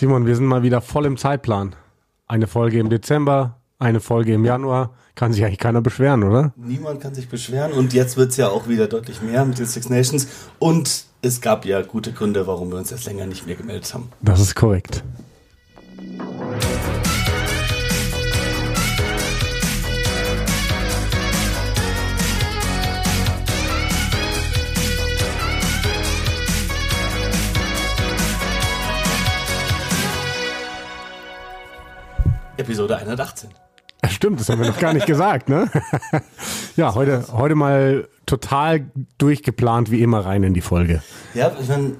Simon, wir sind mal wieder voll im Zeitplan. Eine Folge im Dezember, eine Folge im Januar. Kann sich eigentlich keiner beschweren, oder? Niemand kann sich beschweren und jetzt wird es ja auch wieder deutlich mehr mit den Six Nations und es gab ja gute Gründe, warum wir uns jetzt länger nicht mehr gemeldet haben. Das ist korrekt. Episode 118. Stimmt, das haben wir noch gar nicht gesagt, ne? ja, heute, heute mal total durchgeplant wie immer rein in die Folge. Ja, ich meine,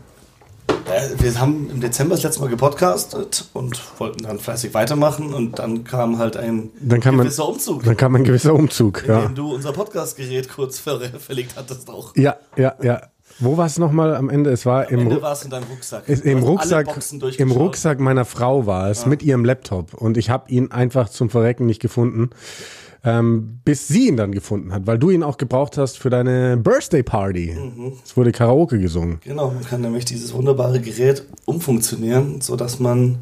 äh, wir haben im Dezember das letzte Mal gepodcastet und wollten dann fleißig weitermachen und dann kam halt ein dann kam gewisser man, Umzug. Dann kam ein gewisser Umzug, in ja. dem du unser Podcastgerät kurz ver verlegt hattest auch. Ja, ja, ja. Wo war es nochmal am Ende? Es war Am im, Ende war es in deinem Rucksack. im Rucksack. Im. Rucksack meiner Frau war es mit ihrem Laptop und ich habe ihn einfach zum Verrecken nicht gefunden, ähm, bis sie ihn dann gefunden hat, weil du ihn auch gebraucht hast für deine Birthday Party. Mhm. Es wurde Karaoke gesungen. Genau, man kann nämlich dieses wunderbare Gerät umfunktionieren, sodass man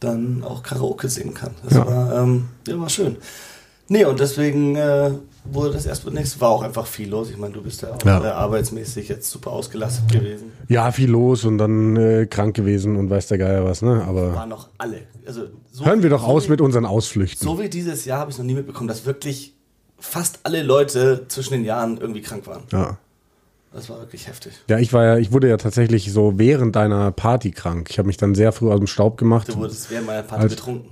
dann auch Karaoke singen kann. Das Ja. war, ähm, ja, war schön. Nee, und deswegen äh, wurde das erstmal nichts. War auch einfach viel los. Ich meine, du bist ja auch Ja. Äh, arbeitsmäßig jetzt super ausgelastet gewesen. Ja, viel los und dann äh, krank gewesen und weiß der Geier was, ne? Aber Waren noch alle. Also, so hören wir doch so aus wie, mit unseren Ausflüchten. So wie dieses Jahr habe ich noch nie mitbekommen, dass wirklich fast alle Leute zwischen den Jahren irgendwie krank waren. Ja. Das war wirklich heftig. Ja, ich war ja, ich wurde ja tatsächlich so während deiner Party krank. Ich habe mich dann sehr früh aus dem Staub gemacht. Du wurdest während meiner Party betrunken.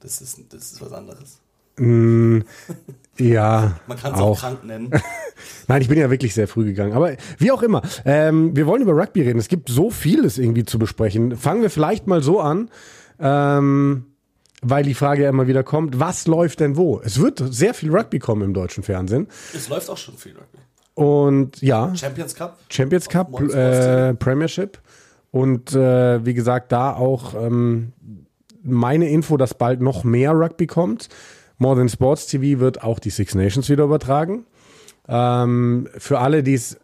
Das ist, das ist was anderes. Ja, Man kann es auch auch. krank nennen. Nein, ich bin ja wirklich sehr früh gegangen. Aber wie auch immer, ähm, wir wollen über Rugby reden. Es gibt so vieles irgendwie zu besprechen. Fangen wir vielleicht mal so an, ähm, weil die Frage ja immer wieder kommt, was läuft denn wo? Es wird sehr viel Rugby kommen im deutschen Fernsehen. es läuft auch schon viel Rugby. Und ja, Champions Cup. Champions Cup, äh, Premiership. Und äh, wie gesagt, da auch ähm, meine Info, dass bald noch mehr Rugby kommt. More Than Sports TV wird auch die Six Nations wieder übertragen. Ähm, für alle, die es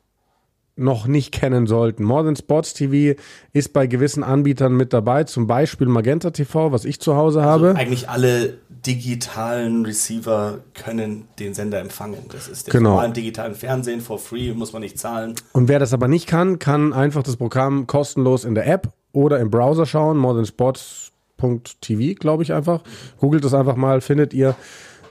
noch nicht kennen sollten. More Than Sports TV ist bei gewissen Anbietern mit dabei, zum Beispiel Magenta TV, was ich zu Hause habe. Eigentlich alle digitalen Receiver können den Sender empfangen. Das ist der Genau. normalen digitalen Fernsehen for free, muss man nicht zahlen. Und wer das aber nicht kann, kann einfach das Programm kostenlos in der App oder im Browser schauen. modernsports.tv, glaube ich einfach. Googelt das einfach mal, findet ihr.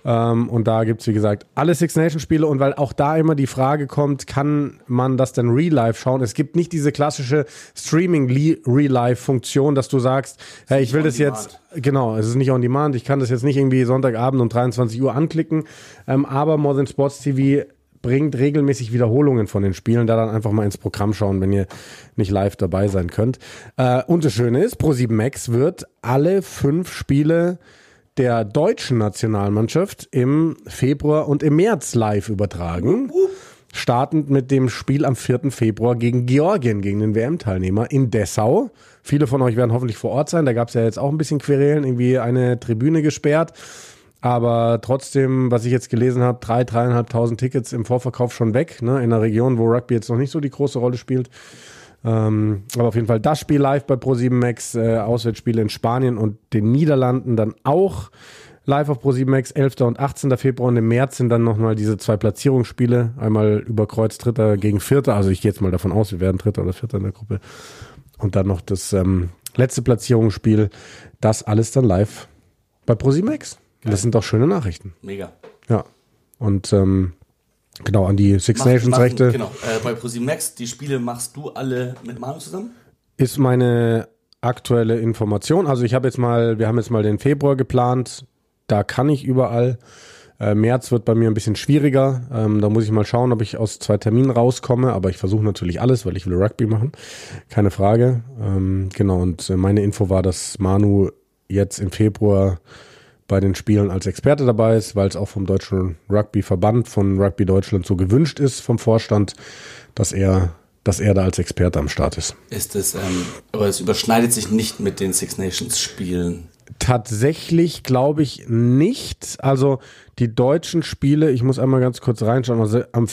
Ähm, und da gibt es, wie gesagt, alle Six Nations Spiele. Und weil auch da immer die Frage kommt, kann man das denn Real Life schauen? Es gibt nicht diese klassische Streaming Real Life Funktion, dass du sagst, hey, ich will das jetzt, genau, es ist nicht on demand. Ich kann das jetzt nicht irgendwie Sonntagabend um 23 Uhr anklicken. Ähm, aber More Than Sports TV bringt regelmäßig Wiederholungen von den Spielen, da dann einfach mal ins Programm schauen, wenn ihr nicht live dabei sein könnt. Äh, und das Schöne ist, Pro7 Max wird alle fünf Spiele der deutschen Nationalmannschaft im Februar und im März live übertragen. Startend mit dem Spiel am 4. Februar gegen Georgien, gegen den WM-Teilnehmer in Dessau. Viele von euch werden hoffentlich vor Ort sein. Da gab es ja jetzt auch ein bisschen Querelen, irgendwie eine Tribüne gesperrt. Aber trotzdem, was ich jetzt gelesen habe, drei, dreieinhalbtausend Tickets im Vorverkauf schon weg, ne, in einer Region, wo Rugby jetzt noch nicht so die große Rolle spielt. Ähm, aber auf jeden Fall das Spiel live bei Pro7 Max, äh, Auswärtsspiele in Spanien und den Niederlanden dann auch live auf Pro7 Max, 11. und 18. Februar und im März sind dann nochmal diese zwei Platzierungsspiele, einmal über Kreuz Dritter gegen Vierter, also ich gehe jetzt mal davon aus, wir werden Dritter oder Vierter in der Gruppe und dann noch das ähm, letzte Platzierungsspiel, das alles dann live bei Pro7 Max. Und Das sind doch schöne Nachrichten. Mega. Ja. Und ähm, genau, an die Six Mach- Nations machen- Rechte Genau. Äh, bei ProSieben Max, die Spiele machst du alle mit Manu zusammen? ist meine aktuelle Information. Also ich habe jetzt mal, wir haben jetzt mal den Februar geplant. Da kann ich überall. Äh, März wird bei mir ein bisschen schwieriger. Ähm, da muss ich mal schauen, ob ich aus zwei Terminen rauskomme. Aber ich versuche natürlich alles, weil ich will Rugby machen. Keine Frage. Ähm, genau. Und äh, meine Info war, dass Manu jetzt im Februar bei den Spielen als Experte dabei ist, weil es auch vom Deutschen Rugby-Verband von Rugby Deutschland so gewünscht ist vom Vorstand, dass er, dass er da als Experte am Start ist. Ist es, ähm, aber es überschneidet sich nicht mit den Six Nations Spielen. Tatsächlich glaube ich nicht. Also die deutschen Spiele, ich muss einmal ganz kurz reinschauen. Also am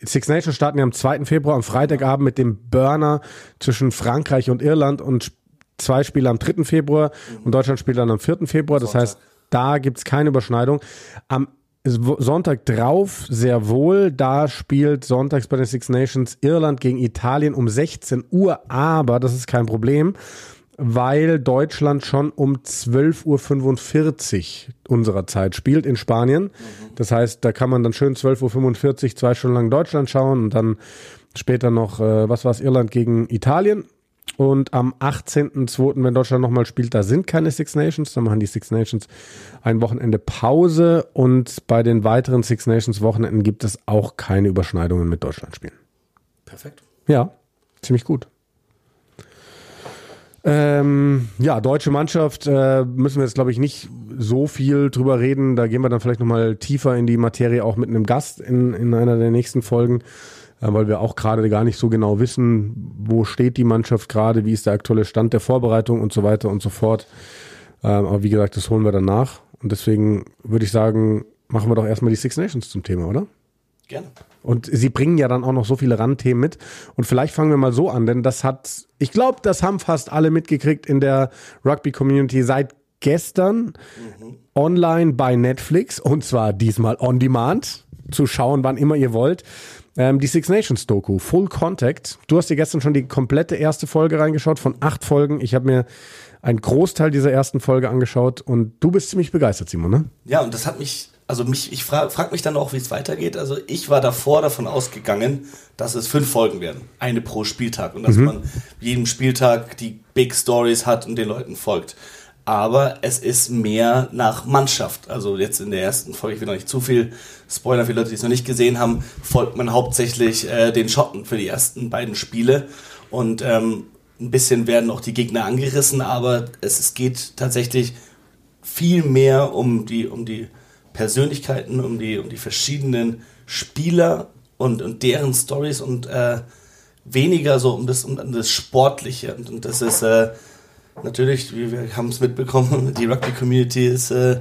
Six Nations starten ja am 2. Februar, am Freitagabend mit dem Burner zwischen Frankreich und Irland und zwei Spiele am 3. Februar und Deutschland spielt dann am 4. Februar. Das heißt, da gibt's keine Überschneidung. Am Sonntag drauf sehr wohl. Da spielt sonntags bei den Six Nations Irland gegen Italien um 16 Uhr. Aber das ist kein Problem, weil Deutschland schon um 12.45 Uhr unserer Zeit spielt in Spanien. Das heißt, da kann man dann schön 12.45 Uhr zwei Stunden lang Deutschland schauen und dann später noch, äh, was war es, Irland gegen Italien. Und am 18.02., wenn Deutschland nochmal spielt, da sind keine Six Nations. Da machen die Six Nations ein Wochenende Pause. Und bei den weiteren Six Nations Wochenenden gibt es auch keine Überschneidungen mit Deutschland spielen. Perfekt. Ja, ziemlich gut. Ähm, ja, deutsche Mannschaft äh, müssen wir jetzt, glaube ich, nicht so viel drüber reden. Da gehen wir dann vielleicht nochmal tiefer in die Materie, auch mit einem Gast in, in einer der nächsten Folgen weil wir auch gerade gar nicht so genau wissen, wo steht die Mannschaft gerade, wie ist der aktuelle Stand der Vorbereitung und so weiter und so fort. Ähm, aber wie gesagt, das holen wir danach. Und deswegen würde ich sagen, machen wir doch erstmal die Six Nations zum Thema, oder? Gerne. Und sie bringen ja dann auch noch so viele Randthemen mit. Und vielleicht fangen wir mal so an, denn das hat, ich glaube, das haben fast alle mitgekriegt in der Rugby-Community seit gestern mhm. online bei Netflix und zwar diesmal on demand zu schauen, wann immer ihr wollt. Ähm, die Six Nations Doku, Full Contact. Du hast dir gestern schon die komplette erste Folge reingeschaut von acht Folgen. Ich habe mir einen Großteil dieser ersten Folge angeschaut und du bist ziemlich begeistert, Simon, ne? Ja, und das hat mich, also mich, ich frage frag mich dann auch, wie es weitergeht. Also ich war davor davon ausgegangen, dass es fünf Folgen werden, eine pro Spieltag und dass mhm. man jedem Spieltag die Big Stories hat und den Leuten folgt aber es ist mehr nach Mannschaft. Also jetzt in der ersten Folge, ich will noch nicht zu viel Spoiler für Leute, die es noch nicht gesehen haben, folgt man hauptsächlich äh, den Schotten für die ersten beiden Spiele und ähm, ein bisschen werden auch die Gegner angerissen, aber es, es geht tatsächlich viel mehr um die, um die Persönlichkeiten, um die, um die verschiedenen Spieler und, und deren Stories und äh, weniger so um das, um das Sportliche. Und, und das ist äh, natürlich, wir haben es mitbekommen, die Rugby-Community ist äh,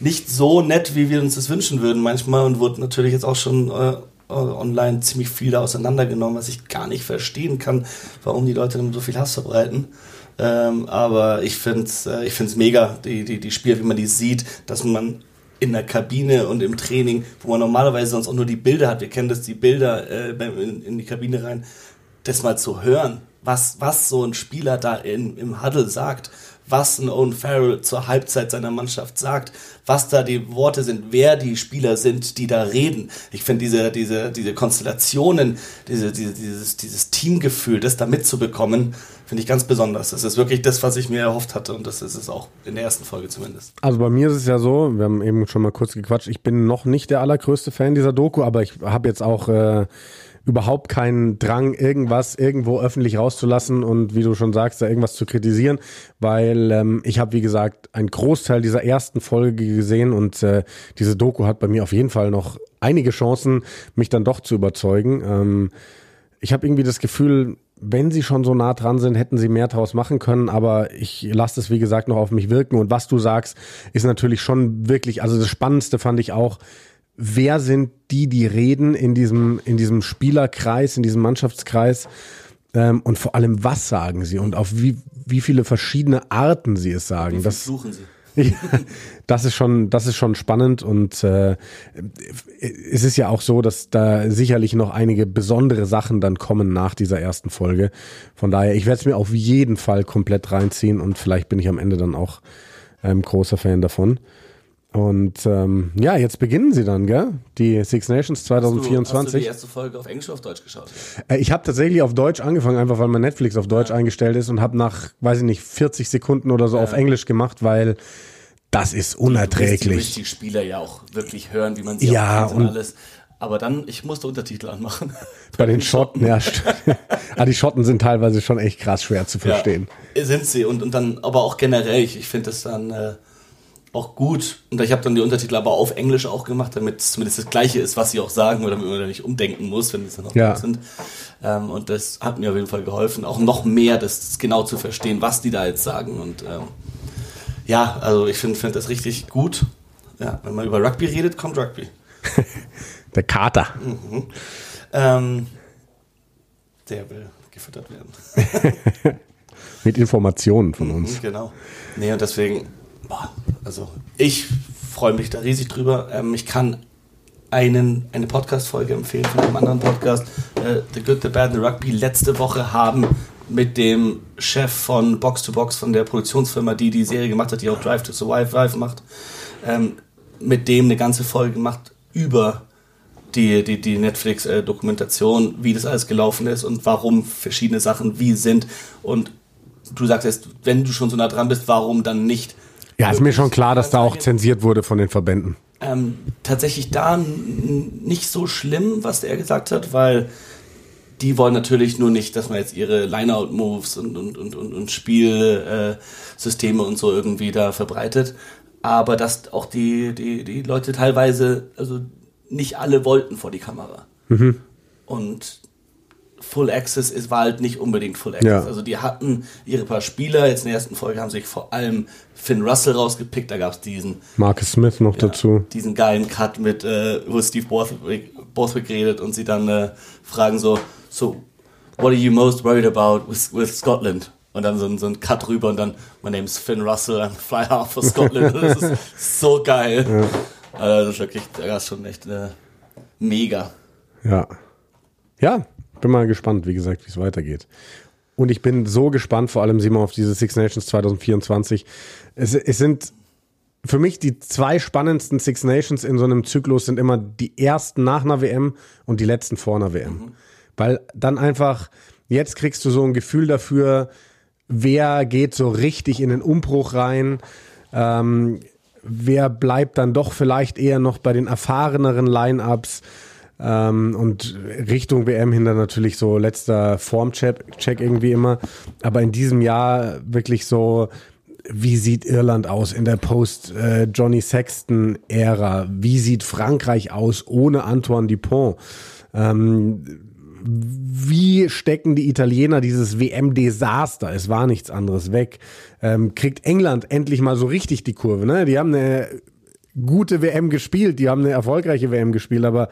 nicht so nett, wie wir uns das wünschen würden manchmal und wurde natürlich jetzt auch schon äh, online ziemlich viel da auseinandergenommen, was ich gar nicht verstehen kann, warum die Leute so viel Hass verbreiten. Ähm, aber ich finde es äh, ich find's mega, die, die, die Spiele, wie man die sieht, dass man in der Kabine und im Training, wo man normalerweise sonst auch nur die Bilder hat, wir kennen das, die Bilder äh, in, in die Kabine rein, das mal zu hören, was, was so ein Spieler da in, im Huddle sagt, was ein Owen Farrell zur Halbzeit seiner Mannschaft sagt, was da die Worte sind, wer die Spieler sind, die da reden. Ich finde diese, diese, diese Konstellationen, diese, diese, dieses, dieses Teamgefühl, das da mitzubekommen, finde ich ganz besonders. Das ist wirklich das, was ich mir erhofft hatte und das ist es auch in der ersten Folge zumindest. Also bei mir ist es ja so, wir haben eben schon mal kurz gequatscht, ich bin noch nicht der allergrößte Fan dieser Doku, aber ich habe jetzt auch äh, überhaupt keinen Drang, irgendwas irgendwo öffentlich rauszulassen und wie du schon sagst, da irgendwas zu kritisieren, weil ähm, ich habe, wie gesagt, einen Großteil dieser ersten Folge gesehen und äh, diese Doku hat bei mir auf jeden Fall noch einige Chancen, mich dann doch zu überzeugen. Ähm, ich habe irgendwie das Gefühl, wenn sie schon so nah dran sind, hätten sie mehr draus machen können, aber ich lasse es, wie gesagt, noch auf mich wirken. Und was du sagst, ist natürlich schon wirklich, also das Spannendste fand ich auch, wer sind die, die reden in diesem, in diesem Spielerkreis, in diesem Mannschaftskreis ähm, und vor allem, was sagen sie und auf wie, wie viele verschiedene Arten sie es sagen. Das suchen sie. das ist schon, das ist schon spannend und äh, es ist ja auch so, dass da sicherlich noch einige besondere Sachen dann kommen nach dieser ersten Folge. Von daher, ich werde es mir auf jeden Fall komplett reinziehen und vielleicht bin ich am Ende dann auch ähm, großer Fan davon. Und ähm, ja, jetzt beginnen sie dann, gell? Die Six Nations 2024. Hast du, hast du die erste Folge auf Englisch oder auf Deutsch geschaut? Äh, ich habe tatsächlich auf Deutsch angefangen, einfach weil mein Netflix auf Deutsch ja. eingestellt ist und habe nach, weiß ich nicht, 40 Sekunden oder so ja. auf Englisch gemacht, weil das ist unerträglich. Du willst die Spieler ja auch wirklich hören, wie man sie ja, und alles. Aber dann, ich musste Untertitel anmachen. Bei, den Schotten, ja. ah, die Schotten sind teilweise schon echt krass schwer zu verstehen. Ja, sind sie. Und, und dann, aber auch generell, ich, ich finde das dann, äh, auch gut. Und ich habe dann die Untertitel aber auf Englisch auch gemacht, damit es zumindest das Gleiche ist, was sie auch sagen, oder damit man da nicht umdenken muss, wenn es dann noch ja. sind. Ähm, und das hat mir auf jeden Fall geholfen, auch noch mehr das genau zu verstehen, was die da jetzt sagen. Und ähm, ja, also ich finde find das richtig gut. Ja, wenn man über Rugby redet, kommt Rugby. Der Kater. Mhm. Ähm, der will gefüttert werden. Mit Informationen von uns. Mhm, genau. Nee, und deswegen, boah, also ich freue mich da riesig drüber. Ähm, ich kann einen, eine Podcast-Folge empfehlen von einem anderen Podcast, äh, The Good, The Bad, The Rugby, letzte Woche haben mit dem Chef von Box to Box, von der Produktionsfirma, die die Serie gemacht hat, die auch Drive to Survive macht, ähm, mit dem eine ganze Folge gemacht über die, die, die Netflix-Dokumentation, wie das alles gelaufen ist und warum verschiedene Sachen wie sind. Und du sagst jetzt, wenn du schon so nah dran bist, warum dann nicht? Ja, ist mir schon klar, dass da auch zensiert wurde von den Verbänden. Ähm, tatsächlich da nicht so schlimm, was er gesagt hat, weil die wollen natürlich nur nicht, dass man jetzt ihre Lineout-Moves und, und, und, und, und Spielsysteme und so irgendwie da verbreitet. Aber dass auch die, die, die Leute teilweise, also nicht alle wollten vor die Kamera. Mhm. Und Full Access ist, war halt nicht unbedingt Full Access. Ja. Also die hatten ihre paar Spieler, jetzt in der ersten Folge haben sich vor allem Finn Russell rausgepickt, da gab es diesen Marcus Smith noch ja, dazu. Diesen geilen Cut mit, äh, wo Steve Borthwick, Borthwick redet und sie dann äh, fragen so, so, what are you most worried about with, with Scotland? Und dann so ein, so ein Cut rüber und dann, my name is Finn Russell, I'm fly half for Scotland. das ist so geil. Ja. Also das ist wirklich, das ist schon echt äh, mega. Ja. Ja, bin mal gespannt, wie gesagt, wie es weitergeht. Und ich bin so gespannt, vor allem Simon, auf diese Six Nations 2024. Es, es sind für mich die zwei spannendsten Six Nations in so einem Zyklus sind immer die ersten nach einer WM und die letzten vor einer WM. Mhm. Weil dann einfach, jetzt kriegst du so ein Gefühl dafür, wer geht so richtig in den Umbruch rein. Ähm, wer bleibt dann doch vielleicht eher noch bei den erfahreneren Line-Ups ähm, und Richtung WM hinter natürlich so letzter Formcheck irgendwie immer. Aber in diesem Jahr wirklich so, wie sieht Irland aus in der Post-Johnny äh, Sexton-Ära? Wie sieht Frankreich aus ohne Antoine Dupont? Ähm, wie stecken die Italiener dieses WM-Desaster, es war nichts anderes, weg? Ähm, kriegt England endlich mal so richtig die Kurve? Ne? Die haben eine gute WM gespielt, die haben eine erfolgreiche WM gespielt, aber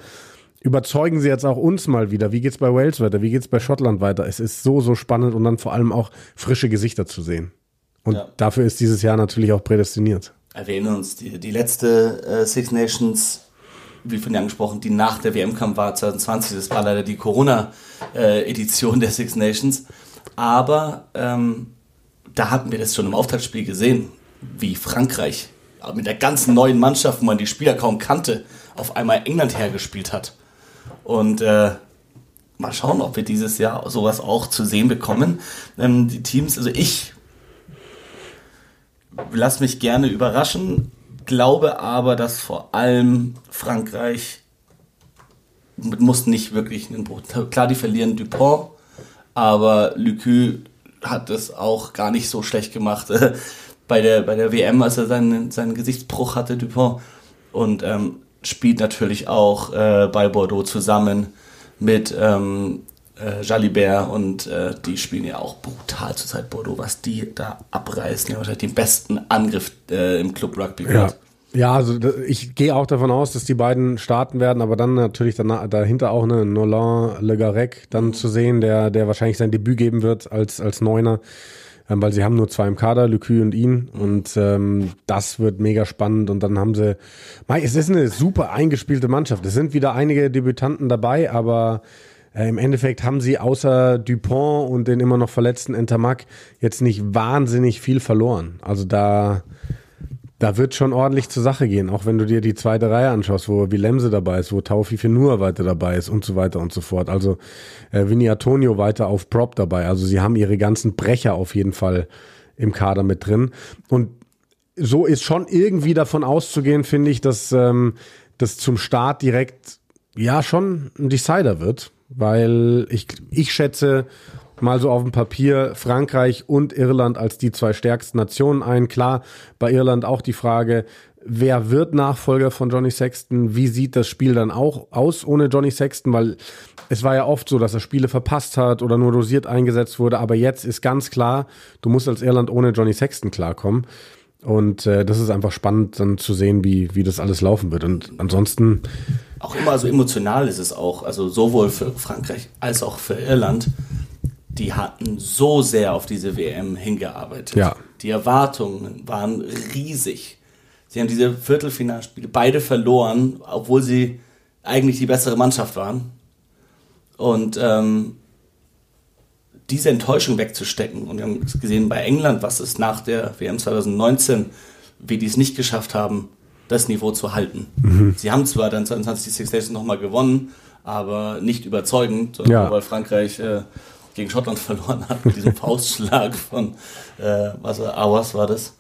überzeugen sie jetzt auch uns mal wieder? Wie geht's bei Wales weiter? Wie geht's bei Schottland weiter? Es ist so, so spannend und dann vor allem auch frische Gesichter zu sehen. Und ja. dafür ist dieses Jahr natürlich auch prädestiniert. Erwähnen uns, die, die letzte äh, Six Nations wie von dir angesprochen, die nach der WM kam, war 2020. Das war leider die Corona-Edition der Six Nations. Aber ähm, da hatten wir das schon im Auftaktspiel gesehen, wie Frankreich mit der ganzen neuen Mannschaft, wo man die Spieler kaum kannte, auf einmal England hergespielt hat. Und äh, mal schauen, ob wir dieses Jahr sowas auch zu sehen bekommen. Ähm, die Teams, also ich lass mich gerne überraschen glaube aber, dass vor allem Frankreich muss nicht wirklich einen Bruch. Klar, die verlieren Dupont, aber Lucu hat es auch gar nicht so schlecht gemacht bei der, bei der WM, als er seinen, seinen Gesichtsbruch hatte, Dupont. Und ähm, spielt natürlich auch äh, bei Bordeaux zusammen mit ähm, äh, Jalibert und äh, die spielen ja auch brutal zurzeit Bordeaux, was die da abreißen. Ja, wahrscheinlich den besten Angriff äh, im Club Rugby. Ja. Ja, also ich gehe auch davon aus, dass die beiden starten werden, aber dann natürlich danach, dahinter auch eine Nolan Le Garec dann zu sehen, der, der wahrscheinlich sein Debüt geben wird als, als Neuner, ähm, weil sie haben nur zwei im Kader, Lecu und ihn und ähm, das wird mega spannend und dann haben sie, mei, es ist eine super eingespielte Mannschaft. Es sind wieder einige Debütanten dabei, aber äh, im Endeffekt haben sie außer Dupont und den immer noch verletzten Entermac jetzt nicht wahnsinnig viel verloren. Also da da wird schon ordentlich zur Sache gehen, auch wenn du dir die zweite Reihe anschaust, wo Wilemse dabei ist, wo Taufi Fenua weiter dabei ist und so weiter und so fort. Also äh, Vinny Antonio weiter auf Prop dabei. Also sie haben ihre ganzen Brecher auf jeden Fall im Kader mit drin. Und so ist schon irgendwie davon auszugehen, finde ich, dass ähm, das zum Start direkt ja schon ein Decider wird, weil ich, ich schätze, mal so auf dem Papier Frankreich und Irland als die zwei stärksten Nationen ein. Klar, bei Irland auch die Frage, wer wird Nachfolger von Johnny Sexton? Wie sieht das Spiel dann auch aus ohne Johnny Sexton? Weil es war ja oft so, dass er Spiele verpasst hat oder nur dosiert eingesetzt wurde. Aber jetzt ist ganz klar, du musst als Irland ohne Johnny Sexton klarkommen. Und äh, das ist einfach spannend, dann zu sehen, wie, wie das alles laufen wird. Und ansonsten. Auch immer so emotional ist es auch, also sowohl für Frankreich als auch für Irland die hatten so sehr auf diese WM hingearbeitet. Ja. Die Erwartungen waren riesig. Sie haben diese Viertelfinalspiele beide verloren, obwohl sie eigentlich die bessere Mannschaft waren. Und ähm, diese Enttäuschung wegzustecken. Und wir haben gesehen bei England, was es nach der WM 2019, wie die es nicht geschafft haben, das Niveau zu halten. Mhm. Sie haben zwar dann 2020 die Six Nations nochmal gewonnen, aber nicht überzeugend, Ja. weil Frankreich äh, gegen Schottland verloren hat mit diesem Faustschlag von, äh, was Awas war das.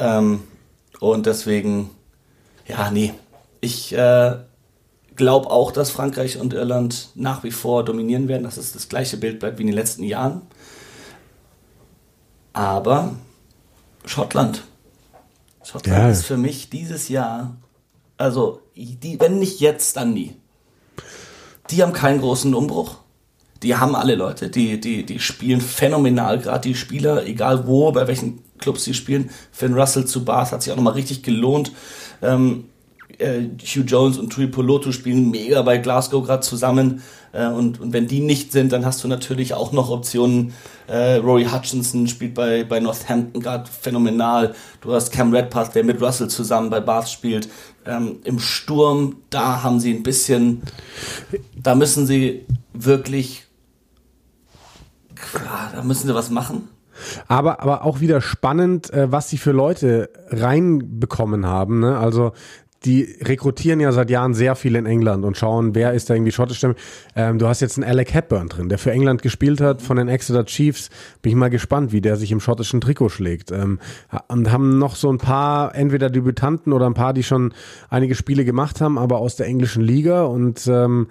Ähm, und deswegen, ja, nee, ich äh, glaube auch, dass Frankreich und Irland nach wie vor dominieren werden, dass es das gleiche Bild bleibt wie in den letzten Jahren. Aber Schottland. Schottland Ja. ist für mich dieses Jahr, also die, wenn nicht jetzt, dann nie. Die haben keinen großen Umbruch. Die haben alle Leute, die, die, die spielen phänomenal, gerade die Spieler, egal wo, bei welchen Clubs sie spielen. Finn Russell zu Bath hat sich auch nochmal richtig gelohnt. Ähm, äh, Hugh Jones und Tui Poloto spielen mega bei Glasgow gerade zusammen. Äh, und, und wenn die nicht sind, dann hast du natürlich auch noch Optionen. Äh, Rory Hutchinson spielt bei, bei Northampton gerade phänomenal. Du hast Cam Redpath, der mit Russell zusammen bei Bath spielt. Ähm, Im Sturm, da haben sie ein bisschen, da müssen sie wirklich, da müssen sie was machen. Aber, aber auch wieder spannend, äh, was sie für Leute reinbekommen haben. Ne? Also die rekrutieren ja seit Jahren sehr viel in England und schauen, wer ist da irgendwie schottisch. Ähm, du hast jetzt einen Alec Hepburn drin, der für England gespielt hat, von den Exeter Chiefs. Bin ich mal gespannt, wie der sich im schottischen Trikot schlägt. Ähm, und haben noch so ein paar, entweder Debütanten oder ein paar, die schon einige Spiele gemacht haben, aber aus der englischen Liga und ähm,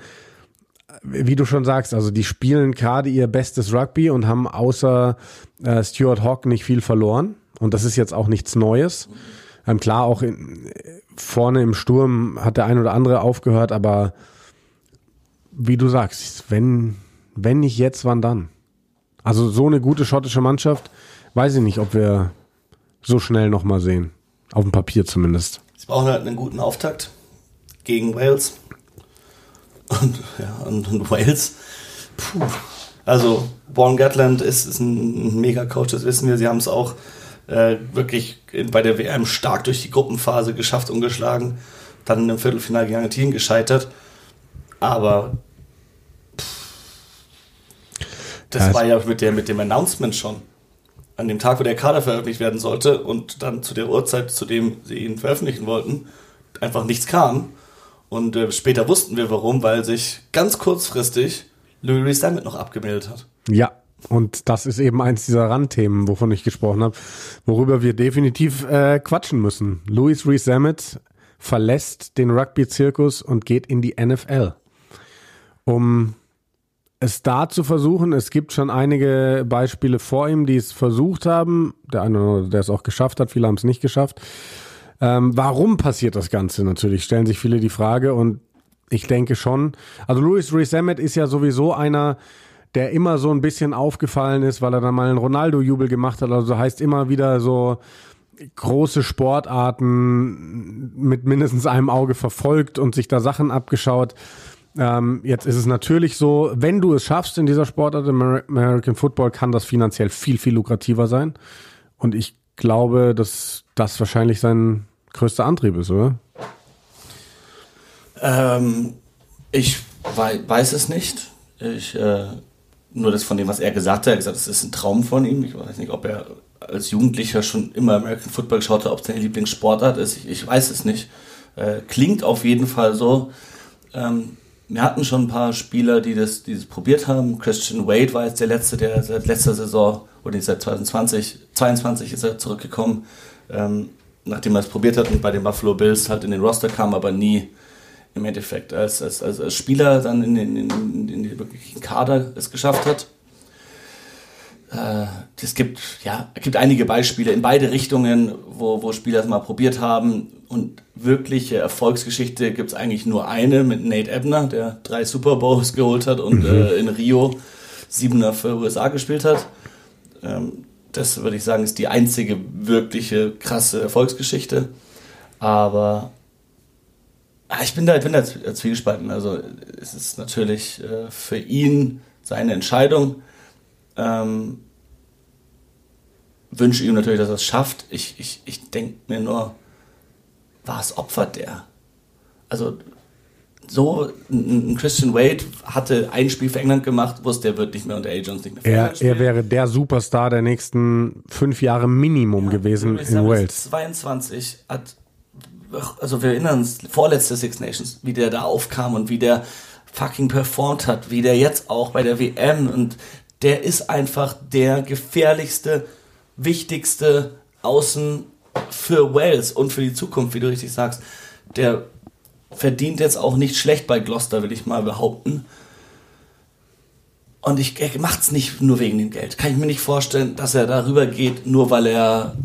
wie du schon sagst, also die spielen gerade ihr bestes Rugby und haben außer äh, Stuart Hawk nicht viel verloren. Und das ist jetzt auch nichts Neues. Ähm, klar, auch in, vorne im Sturm hat der ein oder andere aufgehört, aber wie du sagst, wenn, wenn nicht jetzt, wann dann? Also so eine gute schottische Mannschaft, weiß ich nicht, ob wir so schnell nochmal sehen. Auf dem Papier zumindest. Sie brauchen halt einen guten Auftakt gegen Wales. Und, ja, und, und Wales. Puh. Also, Born Gatland ist, ist ein Mega-Coach, das wissen wir. Sie haben es auch äh, wirklich bei der WM stark durch die Gruppenphase geschafft, ungeschlagen. Dann im Viertelfinale gegen Argentinien gescheitert. Aber pff, das Ja, war ja mit, der, mit dem Announcement schon. An dem Tag, wo der Kader veröffentlicht werden sollte und dann zu der Uhrzeit, zu dem sie ihn veröffentlichen wollten, einfach nichts kam. Und äh, später wussten wir warum, weil sich ganz kurzfristig Louis Rees damit noch abgemeldet hat. Ja, und das ist eben eins dieser Randthemen, wovon ich gesprochen habe, worüber wir definitiv äh, quatschen müssen. Louis Rees Zammit verlässt den Rugby-Zirkus und geht in die NFL. Um es da zu versuchen, es gibt schon einige Beispiele vor ihm, die es versucht haben. Der eine oder der es auch geschafft hat, viele haben es nicht geschafft. Ähm, warum passiert das Ganze natürlich? Stellen sich viele die Frage und ich denke schon. Also Louis Rees Zammit ist ja sowieso einer, der immer so ein bisschen aufgefallen ist, weil er dann mal einen Ronaldo-Jubel gemacht hat. Also heißt immer wieder so große Sportarten mit mindestens einem Auge verfolgt und sich da Sachen abgeschaut. Ähm, jetzt ist es natürlich so, wenn du es schaffst in dieser Sportart, im Amer- American Football, kann das finanziell viel, viel lukrativer sein. Und ich glaube, dass das wahrscheinlich sein größter Antrieb ist, oder? Ähm, ich wei weiß es nicht. Ich, äh, nur das von dem, was er gesagt hat. Er hat gesagt, es ist ein Traum von ihm. Ich weiß nicht, ob er als Jugendlicher schon immer American Football geschaut hat, ob es seine Lieblingssportart ist. Ich, ich weiß es nicht. Äh, klingt auf jeden Fall so. Ähm, wir hatten schon ein paar Spieler, die das, die das probiert haben. Christian Wade war jetzt der letzte, der seit letzter Saison oder seit 2020, 22 ist er zurückgekommen, ähm, nachdem er es probiert hat und bei den Buffalo Bills halt in den Roster kam, aber nie im Endeffekt als, als, als, Spieler dann in den, in, in, den wirklichen Kader es geschafft hat. Äh, es gibt, ja, es gibt einige Beispiele in beide Richtungen, wo, wo Spieler es mal probiert haben. Und wirkliche Erfolgsgeschichte gibt es eigentlich nur eine mit Nate Ebner, der drei Super Bowls geholt hat und äh, in Rio Siebener für USA gespielt hat. Ähm, das würde ich sagen, ist die einzige wirkliche krasse Erfolgsgeschichte. Aber ah, ich bin da, bin da zwiegespalten. Also es ist natürlich äh, für ihn seine Entscheidung. Ähm, wünsche ihm natürlich, dass er es schafft. Ich, ich, ich denke mir nur, was opfert der? Also so ein Christian Wade hatte ein Spiel für England gemacht, wusste er wird nicht mehr unter A. Jones nicht mehr er, er wäre der Superstar der nächsten fünf Jahre Minimum ja, gewesen in Wales. 22 hat, also wir erinnern uns, vorletzte Six Nations, wie der da aufkam und wie der fucking performt hat, wie der jetzt auch bei der WM und der ist einfach der gefährlichste, wichtigste Außen für Wales und für die Zukunft, wie du richtig sagst. Der verdient jetzt auch nicht schlecht bei Gloucester, will ich mal behaupten. Und ich, er macht es nicht nur wegen dem Geld. Kann ich mir nicht vorstellen, dass er darüber geht, nur weil er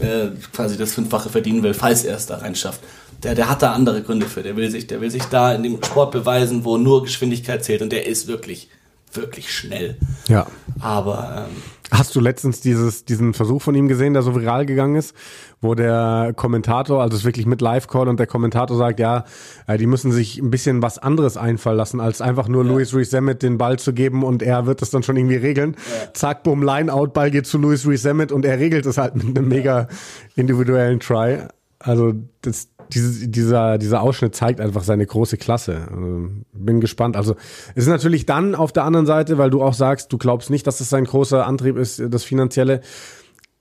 äh, quasi das Fünffache verdienen will, falls er es da reinschafft. Der, der hat da andere Gründe für. Der will sich, der will sich da in dem Sport beweisen, wo nur Geschwindigkeit zählt. Und der ist wirklich, wirklich schnell. Ja. Aber ähm, Hast du letztens dieses, diesen Versuch von ihm gesehen, der so viral gegangen ist, wo der Kommentator, also es ist wirklich mit Live-Call und der Kommentator sagt, ja, äh, die müssen sich ein bisschen was anderes einfallen lassen, als einfach nur ja. Louis Rees-Zammit den Ball zu geben und er wird das dann schon irgendwie regeln. Ja. Zack, bumm, Line-Out, Ball geht zu Louis Rees-Zammit und er regelt es halt mit einem mega individuellen Try. Also das, diese, dieser, dieser Ausschnitt zeigt einfach seine große Klasse. Also, bin gespannt. Also es ist natürlich dann auf der anderen Seite, weil du auch sagst, du glaubst nicht, dass das sein großer Antrieb ist, das Finanzielle.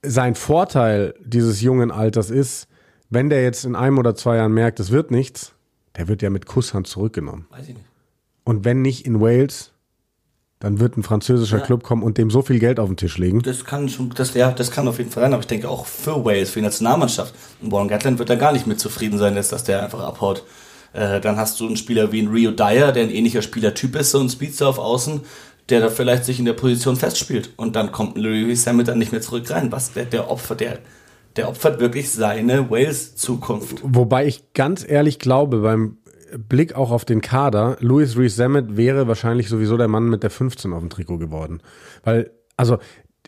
Sein Vorteil dieses jungen Alters ist, wenn der jetzt in einem oder zwei Jahren merkt, es wird nichts, der wird ja mit Kusshand zurückgenommen. Weiß ich nicht. Und wenn nicht in Wales, dann wird ein französischer ja. Club kommen und dem so viel Geld auf den Tisch legen. Das kann schon, das, ja, das kann auf jeden Fall sein, aber ich denke auch für Wales, für die Nationalmannschaft. Und Warren Gatland wird da gar nicht mit zufrieden sein, dass, dass der einfach abhaut. Äh, dann hast du einen Spieler wie ein Rio Dyer, der ein ähnlicher Spielertyp ist, so ein Speedster auf Außen, der da vielleicht sich in der Position festspielt. Und dann kommt ein Louis Samet dann nicht mehr zurück rein. Was, der, der Opfer, der, der opfert wirklich seine Wales-Zukunft. Wobei ich ganz ehrlich glaube, beim Blick auch auf den Kader, Louis Rees Zammit wäre wahrscheinlich sowieso der Mann mit der 15 auf dem Trikot geworden. Weil, also,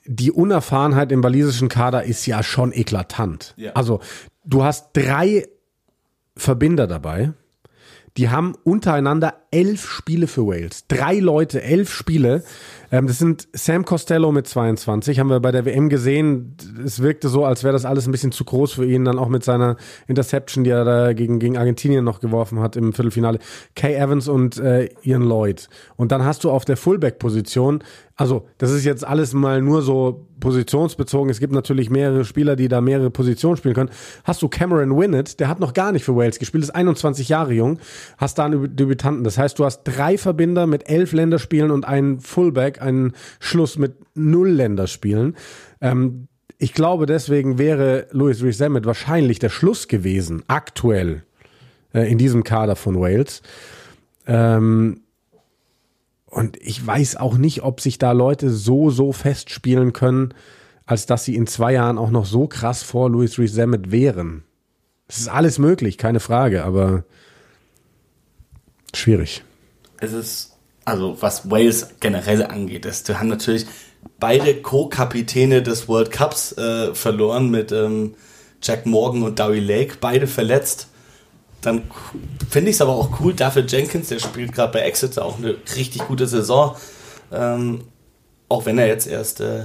die Unerfahrenheit im walisischen Kader ist ja schon eklatant. Ja. Also, du hast drei Verbinder dabei. Die haben untereinander elf Spiele für Wales. Drei Leute, elf Spiele. Ähm, das sind Sam Costello mit 22, haben wir bei der WM gesehen. Es wirkte so, als wäre das alles ein bisschen zu groß für ihn. Dann auch mit seiner Interception, die er da gegen, gegen Argentinien noch geworfen hat im Viertelfinale. Kay Evans und äh, Ian Lloyd. Und dann hast du auf der Fullback-Position also, das ist jetzt alles mal nur so positionsbezogen. Es gibt natürlich mehrere Spieler, die da mehrere Positionen spielen können. Hast du Cameron Winnett, der hat noch gar nicht für Wales gespielt, ist 21 Jahre jung, hast da einen Debütanten. Das heißt, du hast drei Verbinder mit elf Länderspielen und einen Fullback, einen Schluss mit null Länderspielen. Ähm, ich glaube, deswegen wäre Louis Zammit wahrscheinlich der Schluss gewesen, aktuell äh, in diesem Kader von Wales. Ähm, und ich weiß auch nicht, ob sich da Leute so, so festspielen können, als dass sie in zwei Jahren auch noch so krass vor Louis Zammit wären. Es ist alles möglich, keine Frage, aber schwierig. Es ist, also was Wales generell angeht, ist, wir haben natürlich beide Co-Kapitäne des World Cups äh, verloren mit ähm, Jack Morgan und Dowie Lake, beide verletzt dann finde ich es aber auch cool, dafür Jenkins, der spielt gerade bei Exeter auch eine richtig gute Saison. Ähm, auch wenn er jetzt erst, äh,